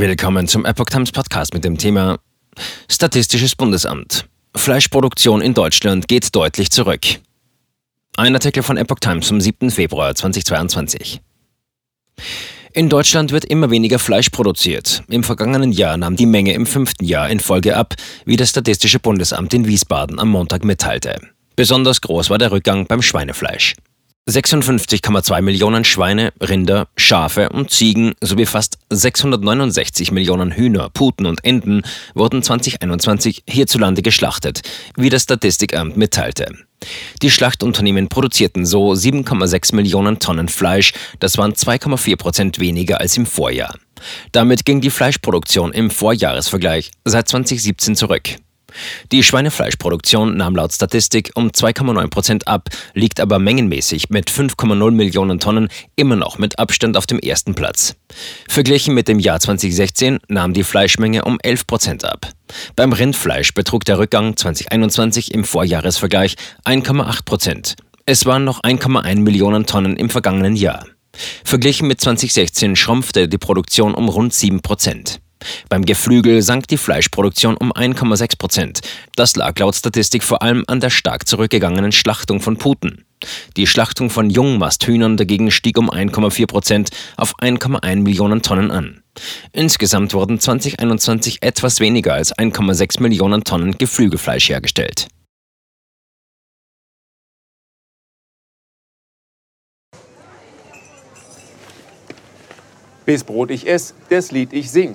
Willkommen zum Epoch Times Podcast mit dem Thema Statistisches Bundesamt. Fleischproduktion in Deutschland geht deutlich zurück. Ein Artikel von Epoch Times vom 7. Februar 2022. In Deutschland wird immer weniger Fleisch produziert. Im vergangenen Jahr nahm die Menge im fünften Jahr in Folge ab, wie das Statistische Bundesamt in Wiesbaden am Montag mitteilte. Besonders groß war der Rückgang beim Schweinefleisch. 56,2 Millionen Schweine, Rinder, Schafe und Ziegen sowie fast 669 Millionen Hühner, Puten und Enten wurden 2021 hierzulande geschlachtet, wie das Statistikamt mitteilte. Die Schlachtunternehmen produzierten so 7,6 Millionen Tonnen Fleisch, das waren 2,4 Prozent weniger als im Vorjahr. Damit ging die Fleischproduktion im Vorjahresvergleich seit 2017 zurück. Die Schweinefleischproduktion nahm laut Statistik um 2,9 Prozent ab, liegt aber mengenmäßig mit 5,0 Millionen Tonnen immer noch mit Abstand auf dem ersten Platz. Verglichen mit dem Jahr 2016 nahm die Fleischmenge um 11 Prozent ab. Beim Rindfleisch betrug der Rückgang 2021 im Vorjahresvergleich 1,8 Prozent. Es waren noch 1,1 Millionen Tonnen im vergangenen Jahr. Verglichen mit 2016 schrumpfte die Produktion um rund 7 Prozent. Beim Geflügel sank die Fleischproduktion um 1,6 Prozent. Das lag laut Statistik vor allem an der stark zurückgegangenen Schlachtung von Puten. Die Schlachtung von Jungmasthühnern dagegen stieg um 1,4 Prozent auf 1,1 Millionen Tonnen an. Insgesamt wurden 2021 etwas weniger als 1,6 Millionen Tonnen Geflügelfleisch hergestellt. Bis Brot ich ess, das Lied ich sing.